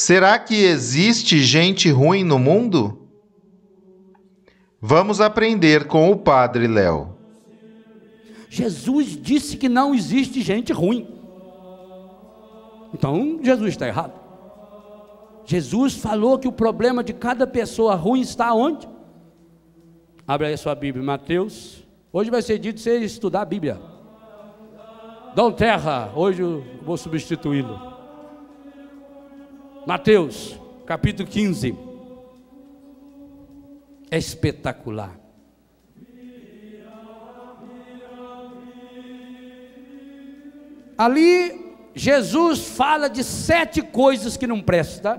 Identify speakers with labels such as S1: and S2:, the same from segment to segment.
S1: Será que existe gente ruim no mundo? Vamos aprender com o Padre Léo.
S2: Jesus disse que não existe gente ruim. Então, Jesus está errado. Jesus falou que o problema de cada pessoa ruim está onde? Abre aí sua Bíblia, Mateus. Hoje vai ser dito você estudar a Bíblia. Dom Terra, hoje eu vou substituí-lo. Mateus, capítulo 15. É espetacular. Ali, Jesus fala de sete coisas que não prestam.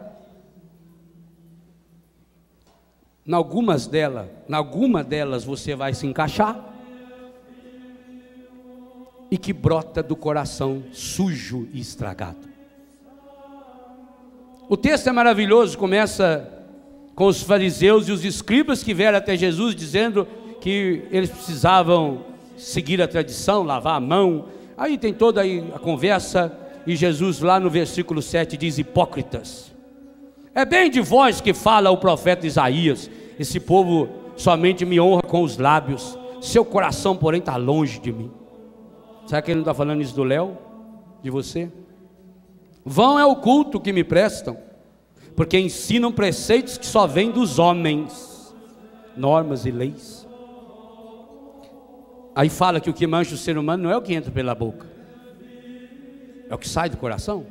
S2: Em algumas delas, em alguma delas você vai se encaixar. E que brota do coração sujo e estragado. O texto é maravilhoso, começa com os fariseus e os escribas que vieram até Jesus dizendo que eles precisavam seguir a tradição, lavar a mão. Aí tem toda a conversa e Jesus lá no versículo 7 diz: Hipócritas. É bem de vós que fala o profeta Isaías: Esse povo somente me honra com os lábios, seu coração, porém, está longe de mim. Será que ele não está falando isso do Léo? De você? Vão é o culto que me prestam, porque ensinam preceitos que só vêm dos homens, normas e leis. Aí fala que o que mancha o ser humano não é o que entra pela boca, é o que sai do coração.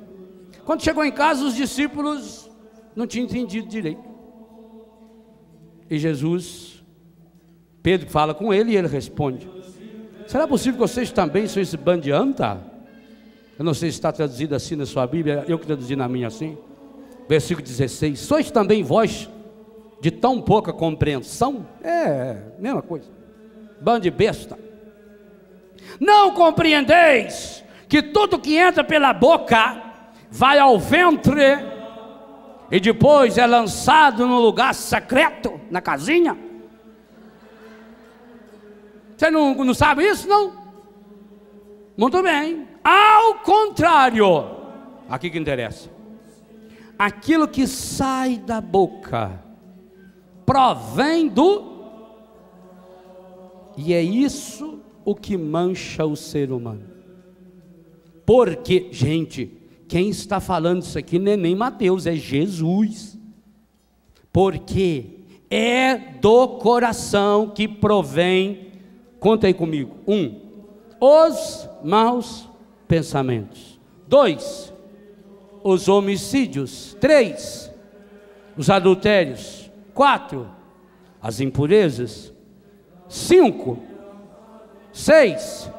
S2: Quando chegou em casa, os discípulos não tinham entendido direito. E Jesus, Pedro fala com ele e ele responde: Será possível que vocês também são esse bando de anta? Eu não sei se está traduzido assim na sua Bíblia, eu que traduzi na minha assim. Versículo 16: Sois também vós de tão pouca compreensão? É, mesma coisa. Bando de besta. Não compreendeis que tudo que entra pela boca vai ao ventre e depois é lançado no lugar secreto, na casinha? Você não, não sabe isso, não? Muito bem. Ao contrário, aqui que interessa. Aquilo que sai da boca provém do e é isso o que mancha o ser humano. Porque, gente, quem está falando isso aqui não é nem Mateus, é Jesus. Porque é do coração que provém, conta aí comigo, um, os maus pensamentos. Dois, os homicídios. Três, os adultérios. Quatro, as impurezas. Cinco, seis,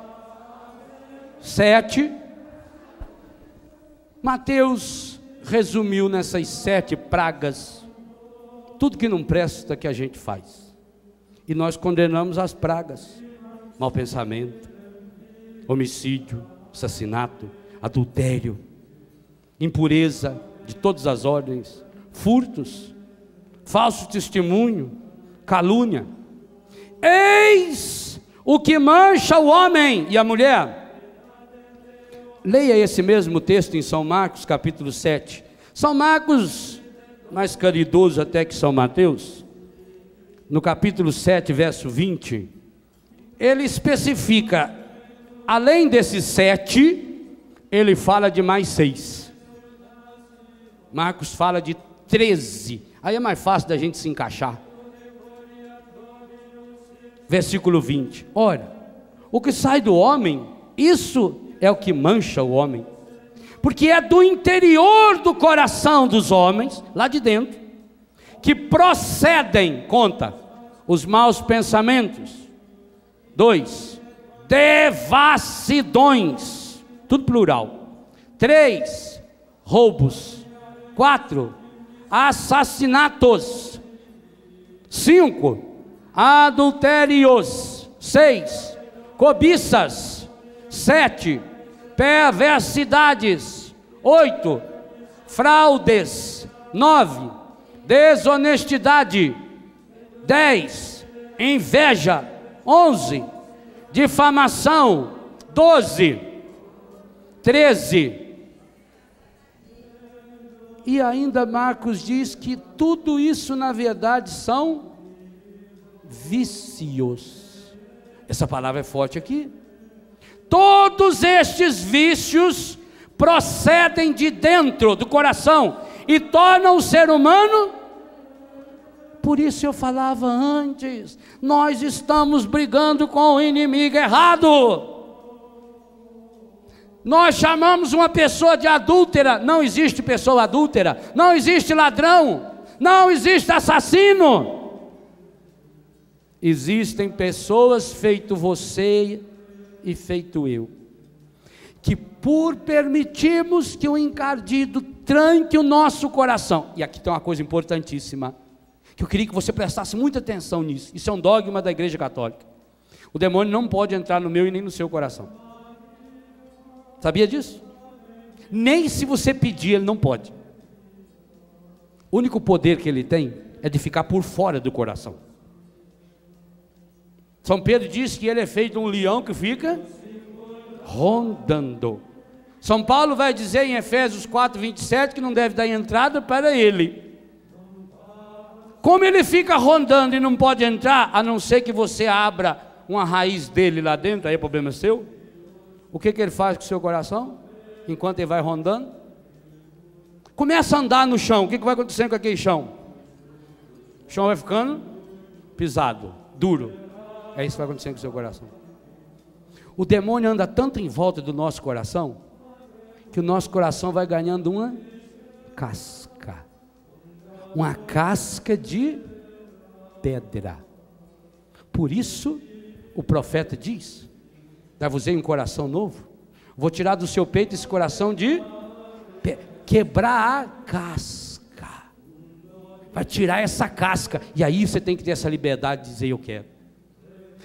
S2: sete. Mateus resumiu nessas sete pragas tudo que não presta que a gente faz. E nós condenamos as pragas: mau pensamento, homicídio, assassinato, adultério, impureza de todas as ordens, furtos, falso testemunho, calúnia. Eis o que mancha o homem e a mulher. Leia esse mesmo texto em São Marcos, capítulo 7. São Marcos, mais caridoso até que São Mateus, no capítulo 7, verso 20, ele especifica, além desses sete, ele fala de mais seis. Marcos fala de 13. Aí é mais fácil da gente se encaixar. Versículo 20. Ora, o que sai do homem, isso é o que mancha o homem. Porque é do interior do coração dos homens, lá de dentro, que procedem, conta, os maus pensamentos. Dois, devassidões, tudo plural. Três, roubos. Quatro, assassinatos. Cinco, adultérios. Seis, cobiças. Sete, perversidades. Oito, fraudes. Nove, desonestidade. Dez, inveja. Onze, difamação. Doze, treze, e ainda Marcos diz que tudo isso, na verdade, são vícios. Essa palavra é forte aqui. Todos estes vícios procedem de dentro do coração e tornam o ser humano. Por isso eu falava antes, nós estamos brigando com o inimigo errado. Nós chamamos uma pessoa de adúltera, não existe pessoa adúltera, não existe ladrão, não existe assassino. Existem pessoas feito você e feito eu, que por permitirmos que o encardido tranque o nosso coração, e aqui tem uma coisa importantíssima, que eu queria que você prestasse muita atenção nisso, isso é um dogma da Igreja Católica. O demônio não pode entrar no meu e nem no seu coração. Sabia disso? Nem se você pedir, ele não pode. O único poder que ele tem é de ficar por fora do coração. São Pedro diz que ele é feito um leão que fica rondando. São Paulo vai dizer em Efésios 4, 27 que não deve dar entrada para ele. Como ele fica rondando e não pode entrar, a não ser que você abra uma raiz dele lá dentro, aí o problema é seu. O que, que ele faz com o seu coração? Enquanto ele vai rondando? Começa a andar no chão. O que, que vai acontecendo com aquele chão? O chão vai ficando pisado, duro. É isso que vai acontecendo com o seu coração. O demônio anda tanto em volta do nosso coração que o nosso coração vai ganhando uma casca. Uma casca de pedra. Por isso o profeta diz: Dar-vos-ei um coração novo. Vou tirar do seu peito esse coração de quebrar a casca. Vai tirar essa casca. E aí você tem que ter essa liberdade de dizer eu quero.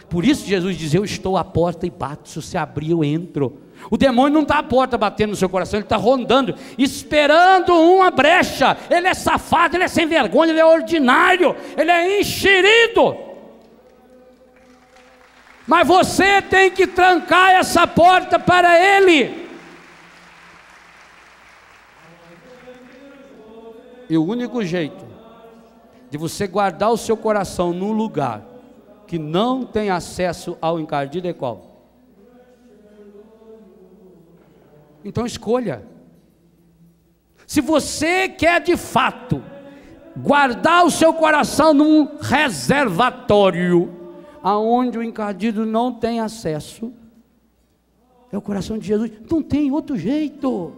S2: Por isso Jesus diz: Eu estou à porta e bato. Se você abrir, eu entro. O demônio não está à porta batendo no seu coração, ele está rondando, esperando uma brecha. Ele é safado, ele é sem vergonha, ele é ordinário, ele é enxerido. Mas você tem que trancar essa porta para Ele. E o único jeito de você guardar o seu coração num lugar que não tem acesso ao encardido é qual? Então escolha. Se você quer de fato guardar o seu coração num reservatório, aonde o encardido não tem acesso, é o coração de Jesus. Não tem outro jeito.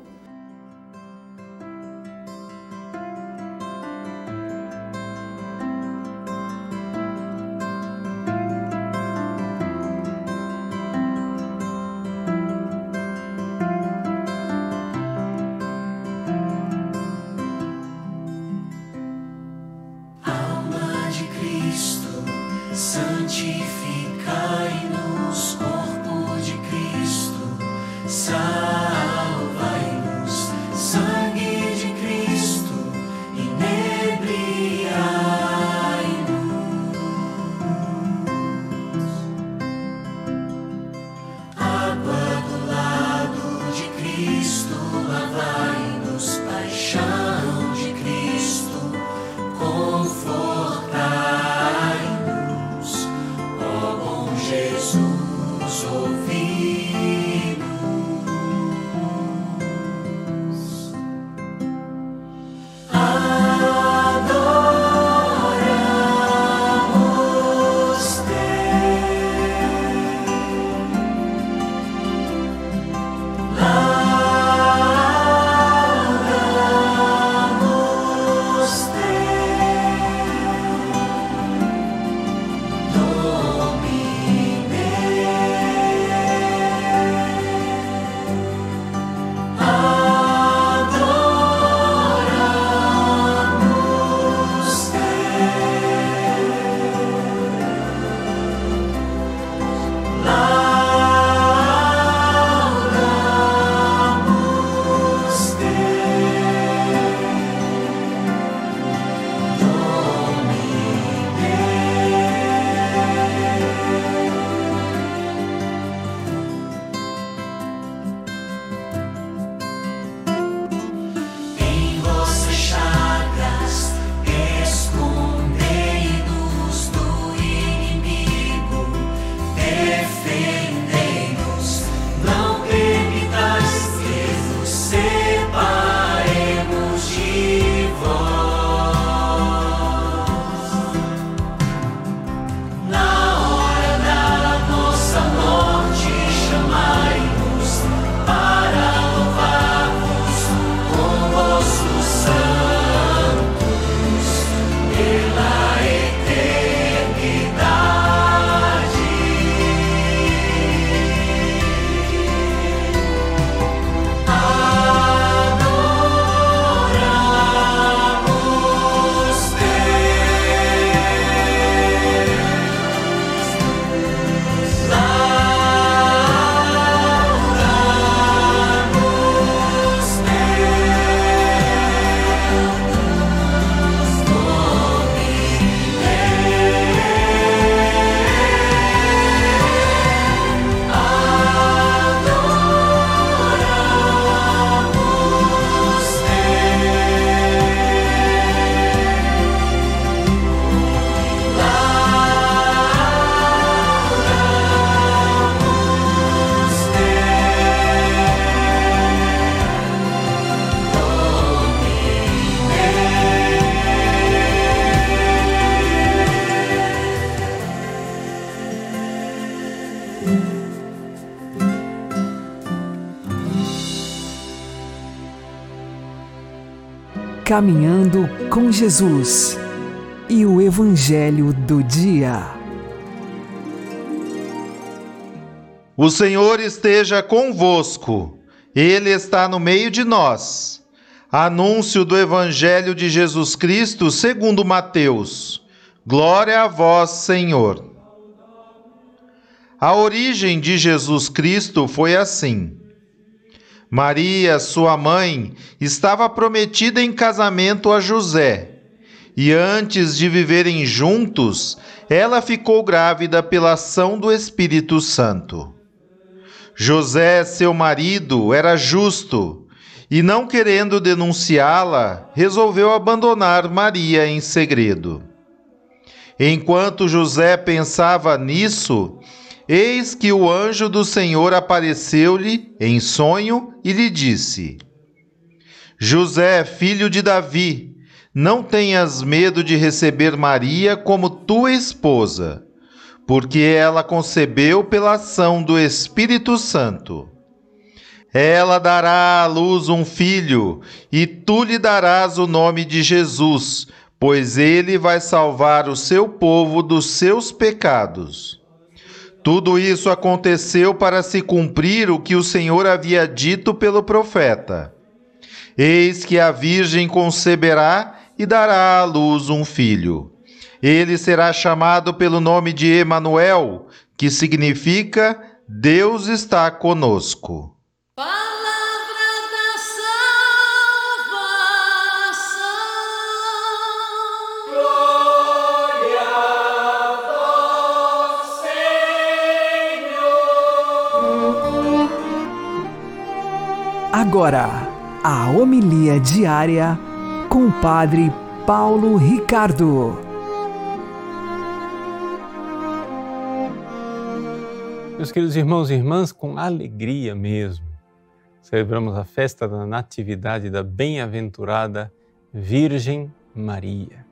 S3: Caminhando com Jesus e o Evangelho do Dia.
S1: O Senhor esteja convosco, Ele está no meio de nós. Anúncio do Evangelho de Jesus Cristo segundo Mateus. Glória a vós, Senhor. A origem de Jesus Cristo foi assim. Maria, sua mãe, estava prometida em casamento a José, e antes de viverem juntos, ela ficou grávida pela ação do Espírito Santo. José, seu marido, era justo e, não querendo denunciá-la, resolveu abandonar Maria em segredo. Enquanto José pensava nisso, Eis que o anjo do Senhor apareceu-lhe em sonho e lhe disse: José, filho de Davi, não tenhas medo de receber Maria como tua esposa, porque ela concebeu pela ação do Espírito Santo. Ela dará à luz um filho, e tu lhe darás o nome de Jesus, pois ele vai salvar o seu povo dos seus pecados. Tudo isso aconteceu para se cumprir o que o Senhor havia dito pelo profeta. Eis que a Virgem conceberá e dará à luz um filho. Ele será chamado pelo nome de Emanuel, que significa Deus está conosco.
S3: Agora, a homilia diária com o Padre Paulo Ricardo.
S4: Meus queridos irmãos e irmãs, com alegria mesmo, celebramos a festa da Natividade da Bem-aventurada Virgem Maria.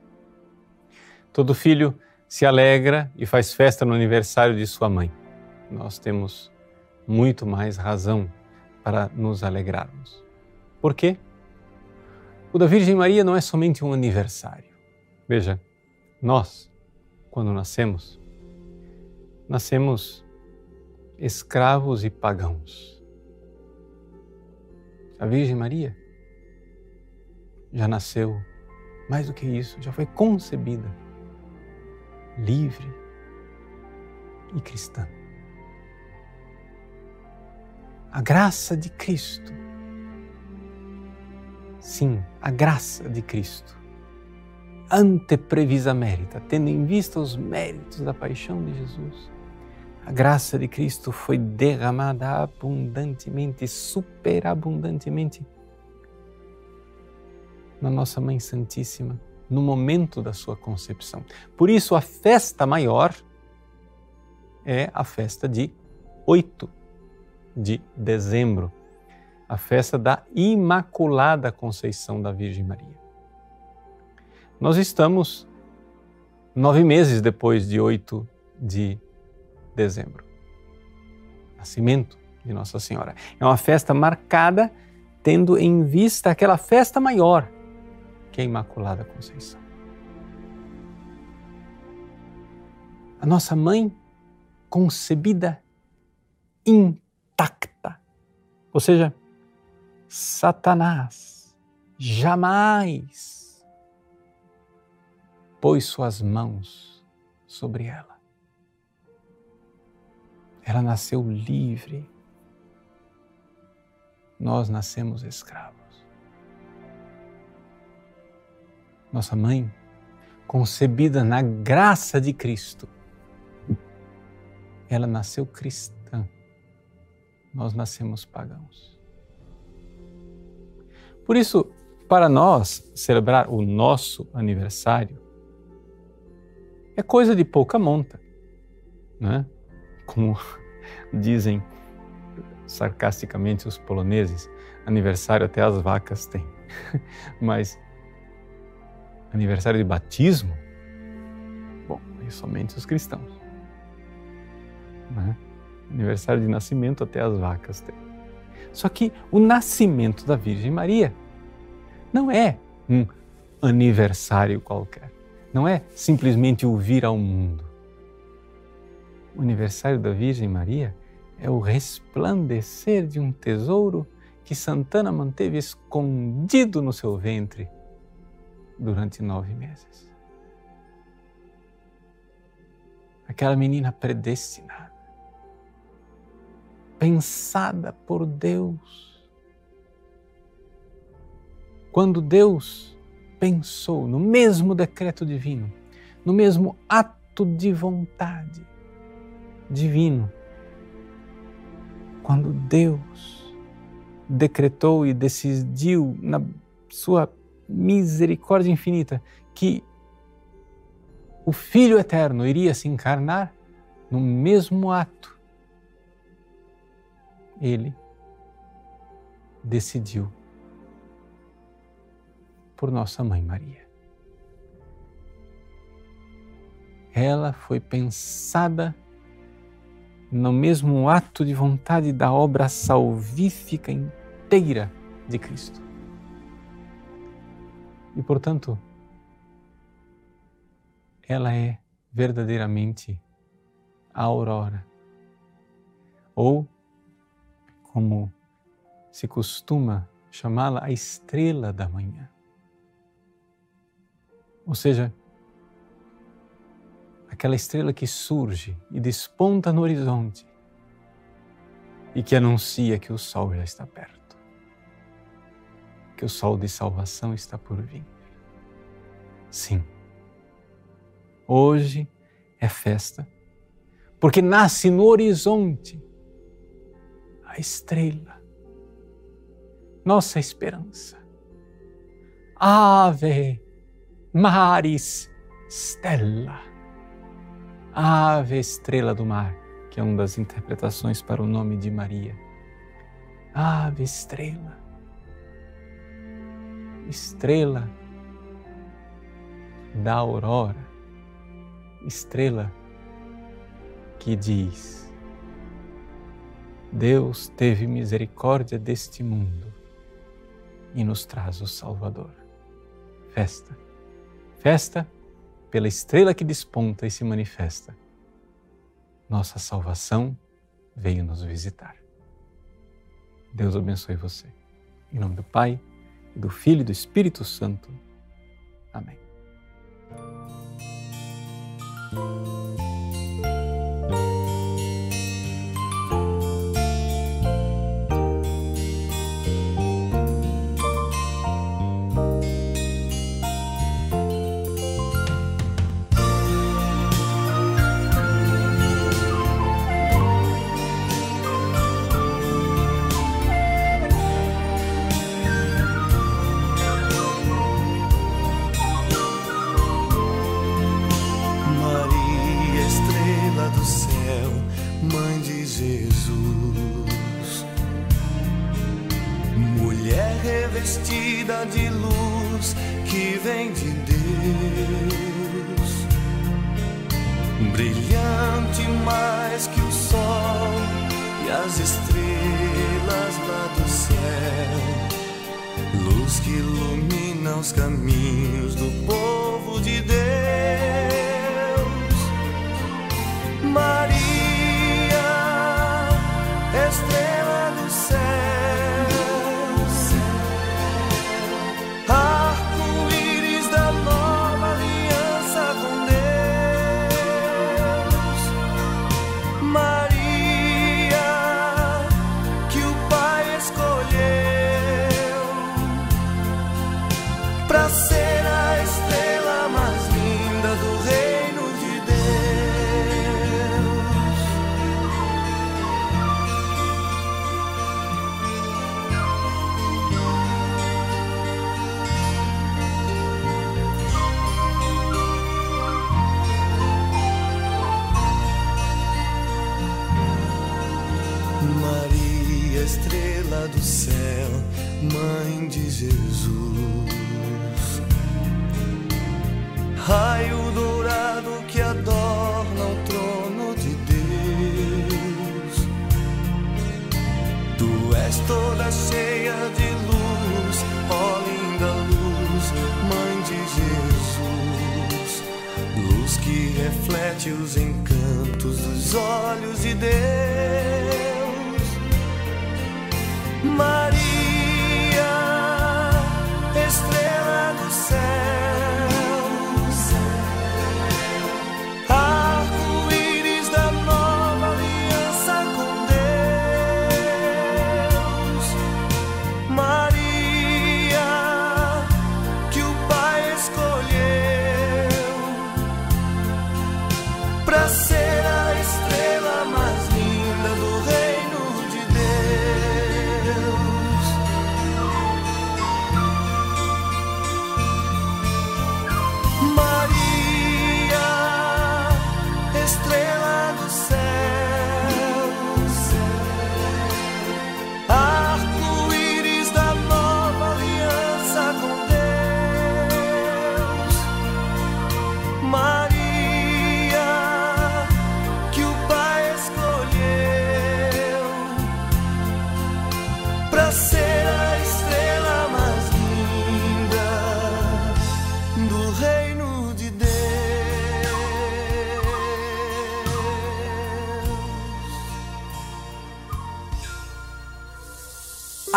S4: Todo filho se alegra e faz festa no aniversário de sua mãe. Nós temos muito mais razão para nos alegrarmos. Por quê? O da Virgem Maria não é somente um aniversário. Veja, nós, quando nascemos, nascemos escravos e pagãos. A Virgem Maria já nasceu, mais do que isso, já foi concebida, livre e cristã a graça de Cristo. Sim, a graça de Cristo. Anteprevisa merita, tendo em vista os méritos da paixão de Jesus, a graça de Cristo foi derramada abundantemente, superabundantemente na nossa Mãe Santíssima, no momento da sua concepção. Por isso, a festa maior é a festa de oito de dezembro, a festa da Imaculada Conceição da Virgem Maria. Nós estamos nove meses depois de 8 de dezembro, nascimento de Nossa Senhora. É uma festa marcada tendo em vista aquela festa maior, que é a Imaculada Conceição. A nossa mãe concebida intacta intacta. Ou seja, Satanás jamais pôs suas mãos sobre ela. Ela nasceu livre. Nós nascemos escravos. Nossa mãe, concebida na graça de Cristo, ela nasceu cristã nós nascemos pagãos. Por isso, para nós celebrar o nosso aniversário é coisa de pouca monta, né? Como dizem sarcasticamente os poloneses, aniversário até as vacas têm. Mas aniversário de batismo, bom, é somente os cristãos. Né? Aniversário de nascimento até as vacas têm. Só que o nascimento da Virgem Maria não é um aniversário qualquer. Não é simplesmente o vir ao mundo. O aniversário da Virgem Maria é o resplandecer de um tesouro que Santana manteve escondido no seu ventre durante nove meses. Aquela menina predestinada, pensada por Deus. Quando Deus pensou no mesmo decreto divino, no mesmo ato de vontade divino, quando Deus decretou e decidiu na sua misericórdia infinita que o Filho Eterno iria se encarnar no mesmo ato, ele decidiu por nossa mãe Maria. Ela foi pensada no mesmo ato de vontade da obra salvífica inteira de Cristo. E, portanto, ela é verdadeiramente a aurora. Ou, como se costuma chamá-la, a estrela da manhã. Ou seja, aquela estrela que surge e desponta no horizonte e que anuncia que o sol já está perto, que o sol de salvação está por vir. Sim, hoje é festa, porque nasce no horizonte a estrela, nossa esperança. Ave Maris Stella Ave Estrela do Mar, que é uma das interpretações para o nome de Maria. Ave Estrela. Estrela da aurora. Estrela que diz: Deus teve misericórdia deste mundo e nos traz o Salvador. Festa. Festa pela estrela que desponta e se manifesta, nossa salvação veio nos visitar. Deus abençoe você. Em nome do Pai, do Filho e do Espírito Santo. Amém.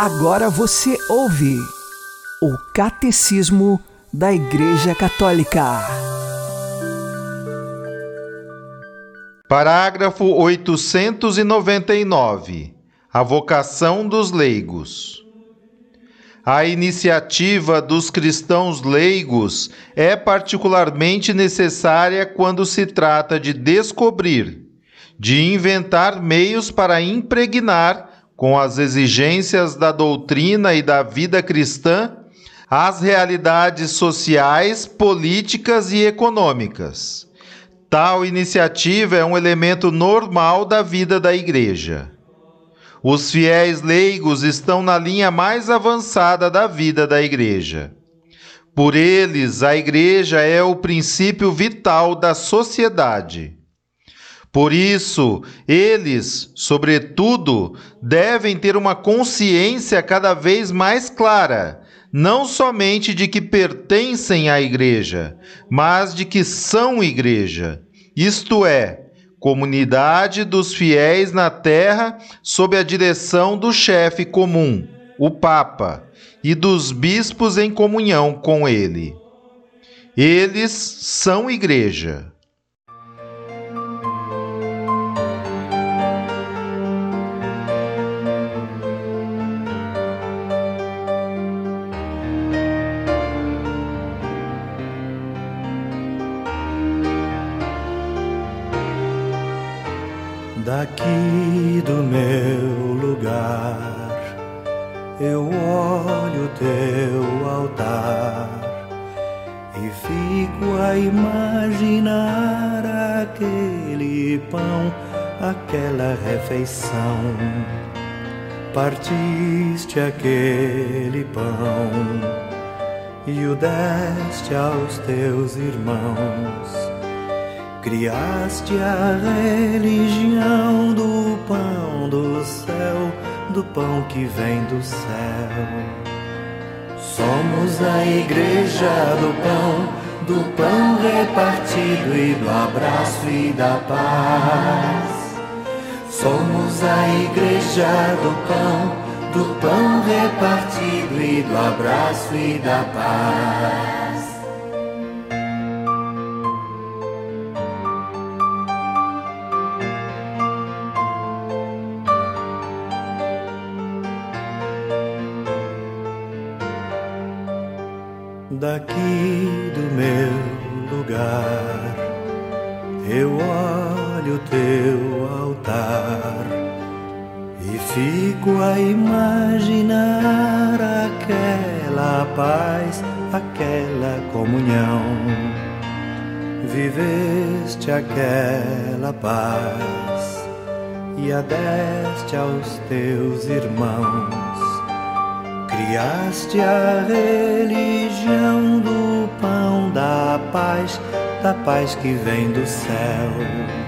S3: Agora você ouve o Catecismo da Igreja Católica.
S1: Parágrafo 899. A vocação dos leigos. A iniciativa dos cristãos leigos é particularmente necessária quando se trata de descobrir, de inventar meios para impregnar com as exigências da doutrina e da vida cristã, as realidades sociais, políticas e econômicas. Tal iniciativa é um elemento normal da vida da Igreja. Os fiéis leigos estão na linha mais avançada da vida da Igreja. Por eles, a Igreja é o princípio vital da sociedade. Por isso, eles, sobretudo, devem ter uma consciência cada vez mais clara, não somente de que pertencem à Igreja, mas de que são Igreja, isto é, comunidade dos fiéis na terra sob a direção do chefe comum, o Papa, e dos bispos em comunhão com ele. Eles são Igreja.
S5: Daqui do meu lugar eu olho teu altar e fico a imaginar aquele pão, aquela refeição. Partiste aquele pão e o deste aos teus irmãos Criaste a religião do pão do céu, do pão que vem do céu. Somos a igreja do pão, do pão repartido e do abraço e da paz. Somos a igreja do pão, do pão repartido e do abraço e da paz. Altar e fico a imaginar aquela paz, aquela comunhão. Viveste aquela paz e a deste aos teus irmãos Criaste a religião do pão da paz, da paz que vem do céu.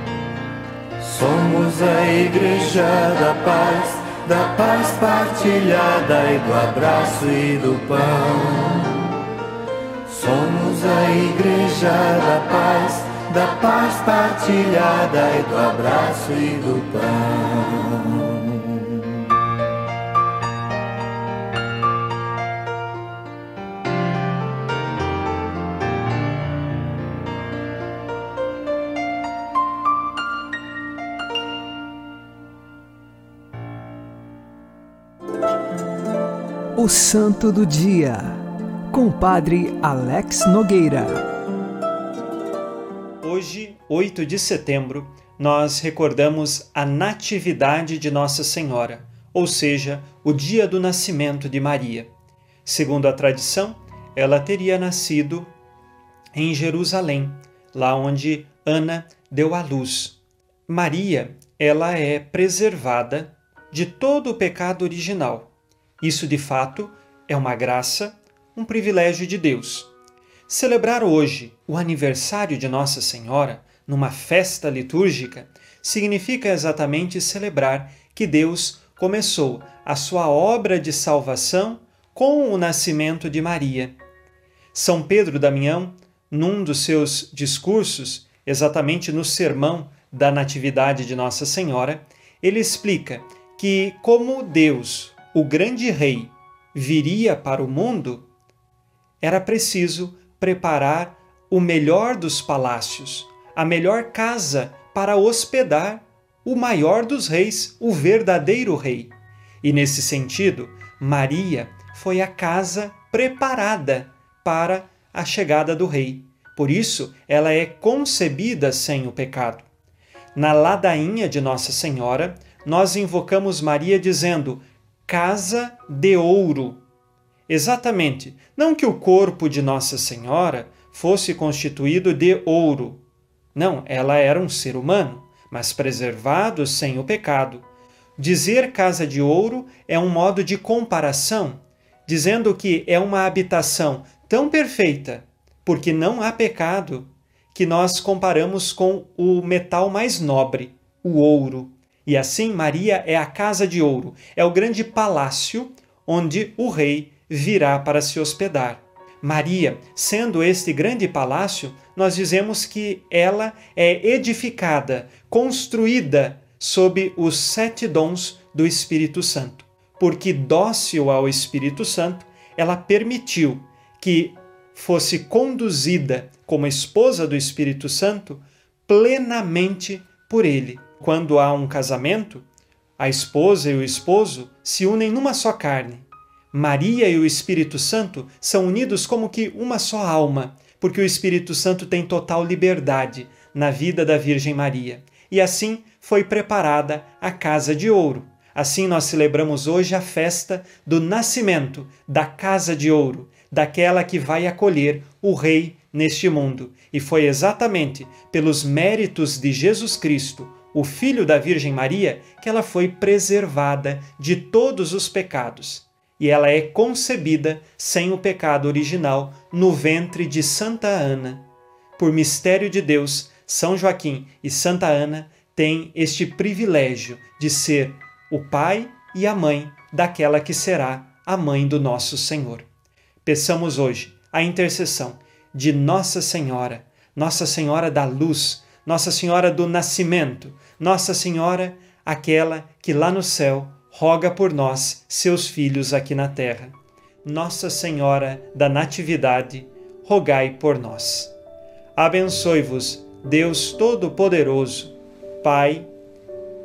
S5: Somos a igreja da paz, da paz partilhada e do abraço e do pão. Somos a igreja da paz, da paz partilhada e do abraço e do pão.
S3: O Santo do Dia, com o Padre Alex Nogueira.
S6: Hoje, 8 de setembro, nós recordamos a Natividade de Nossa Senhora, ou seja, o dia do nascimento de Maria. Segundo a tradição, ela teria nascido em Jerusalém, lá onde Ana deu à luz. Maria, ela é preservada de todo o pecado original isso, de fato, é uma graça, um privilégio de Deus. Celebrar hoje o aniversário de Nossa Senhora, numa festa litúrgica, significa exatamente celebrar que Deus começou a sua obra de salvação com o nascimento de Maria. São Pedro Damião, num dos seus discursos, exatamente no sermão da Natividade de Nossa Senhora, ele explica que, como Deus o grande rei viria para o mundo, era preciso preparar o melhor dos palácios, a melhor casa para hospedar o maior dos reis, o verdadeiro rei. E nesse sentido, Maria foi a casa preparada para a chegada do rei. Por isso, ela é concebida sem o pecado. Na ladainha de Nossa Senhora, nós invocamos Maria dizendo: casa de ouro. Exatamente, não que o corpo de Nossa Senhora fosse constituído de ouro. Não, ela era um ser humano, mas preservado sem o pecado. Dizer casa de ouro é um modo de comparação, dizendo que é uma habitação tão perfeita, porque não há pecado, que nós comparamos com o metal mais nobre, o ouro. E assim, Maria é a casa de ouro, é o grande palácio onde o rei virá para se hospedar. Maria, sendo este grande palácio, nós dizemos que ela é edificada, construída sob os sete dons do Espírito Santo. Porque dócil ao Espírito Santo, ela permitiu que fosse conduzida como esposa do Espírito Santo plenamente por ele quando há um casamento, a esposa e o esposo se unem numa só carne. Maria e o Espírito Santo são unidos como que uma só alma, porque o Espírito Santo tem total liberdade na vida da Virgem Maria. E assim foi preparada a Casa de Ouro. Assim nós celebramos hoje a festa do nascimento da Casa de Ouro, daquela que vai acolher o Rei neste mundo. E foi exatamente pelos méritos de Jesus Cristo, o Filho da Virgem Maria, que ela foi preservada de todos os pecados. E ela é concebida sem o pecado original no ventre de Santa Ana. Por mistério de Deus, São Joaquim e Santa Ana têm este privilégio de ser o pai e a mãe daquela que será a mãe do nosso Senhor. Peçamos hoje a intercessão de Nossa Senhora, Nossa Senhora da Luz, nossa Senhora do Nascimento, Nossa Senhora, aquela que lá no céu roga por nós, seus filhos aqui na terra. Nossa Senhora da Natividade, rogai por nós. Abençoe-vos, Deus Todo-Poderoso, Pai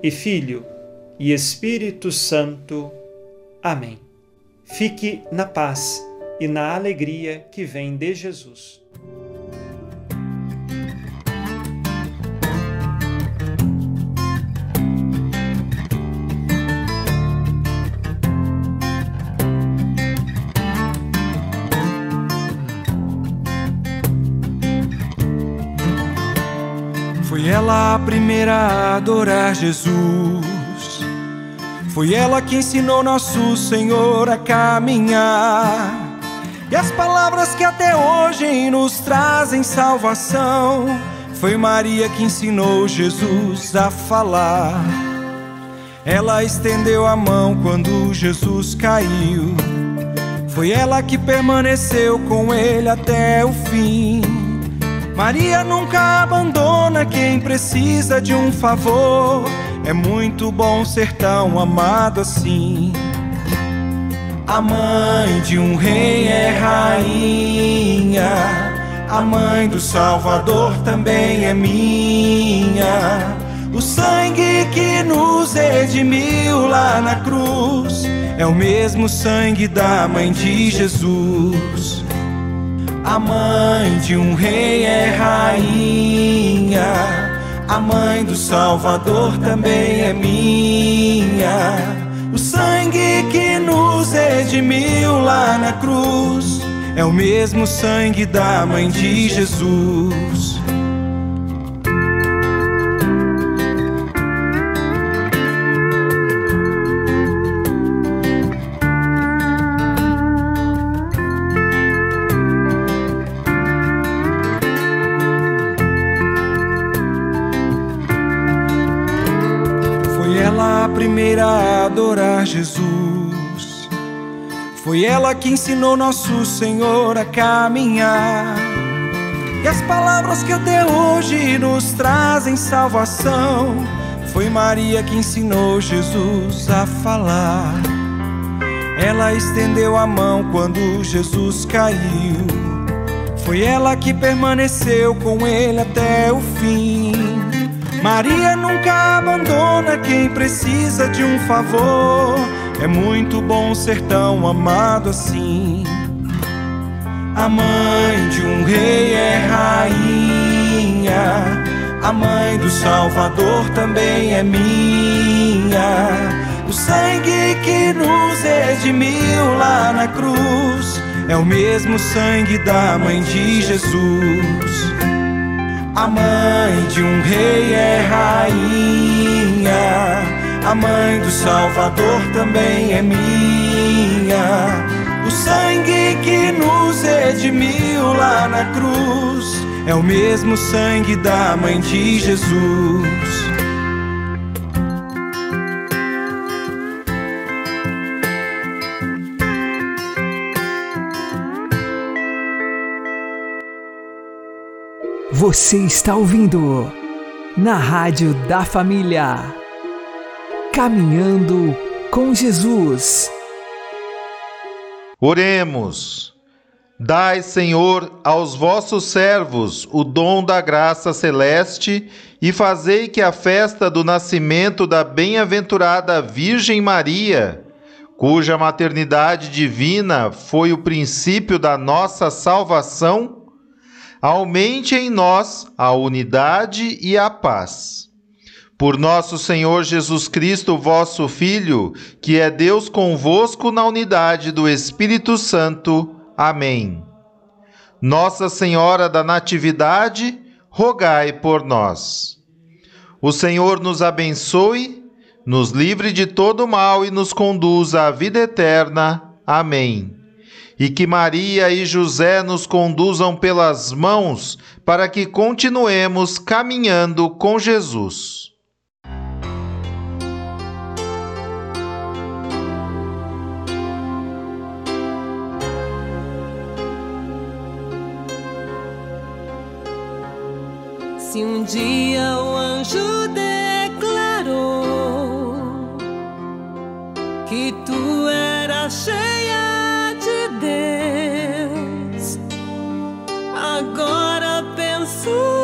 S6: e Filho e Espírito Santo. Amém. Fique na paz e na alegria que vem de Jesus.
S7: Foi ela a primeira a adorar Jesus. Foi ela que ensinou nosso Senhor a caminhar. E as palavras que até hoje nos trazem salvação. Foi Maria que ensinou Jesus a falar. Ela estendeu a mão quando Jesus caiu. Foi ela que permaneceu com ele até o fim. Maria nunca abandona quem precisa de um favor. É muito bom ser tão amado assim. A mãe de um rei é rainha. A mãe do Salvador também é minha. O sangue que nos redimiu lá na cruz é o mesmo sangue da mãe de Jesus. A mãe de um rei é rainha. A mãe do Salvador também é minha. O sangue que nos redimiu lá na cruz é o mesmo sangue da mãe de Jesus. Adorar Jesus. Foi ela que ensinou nosso Senhor a caminhar. E as palavras que até hoje nos trazem salvação. Foi Maria que ensinou Jesus a falar. Ela estendeu a mão quando Jesus caiu. Foi ela que permaneceu com ele até o fim. Maria nunca abandona quem precisa de um favor. É muito bom ser tão amado assim. A mãe de um rei é rainha. A mãe do Salvador também é minha. O sangue que nos redimiu lá na cruz é o mesmo sangue da mãe de Jesus. A mãe de um rei é rainha, a mãe do Salvador também é minha. O sangue que nos redimiu lá na cruz é o mesmo sangue da mãe de Jesus.
S3: Você está ouvindo na Rádio da Família. Caminhando com Jesus.
S1: Oremos. Dai, Senhor, aos vossos servos o dom da graça celeste e fazei que a festa do nascimento da bem-aventurada Virgem Maria, cuja maternidade divina foi o princípio da nossa salvação, aumente em nós a unidade e a paz. Por nosso Senhor Jesus Cristo, vosso Filho, que é Deus convosco na unidade do Espírito Santo. Amém. Nossa Senhora da Natividade, rogai por nós. O Senhor nos abençoe, nos livre de todo mal e nos conduza à vida eterna. Amém e que Maria e José nos conduzam pelas mãos para que continuemos caminhando com Jesus.
S8: Se um dia o anjo declarou que tu eras cheia Deus. Agora penso.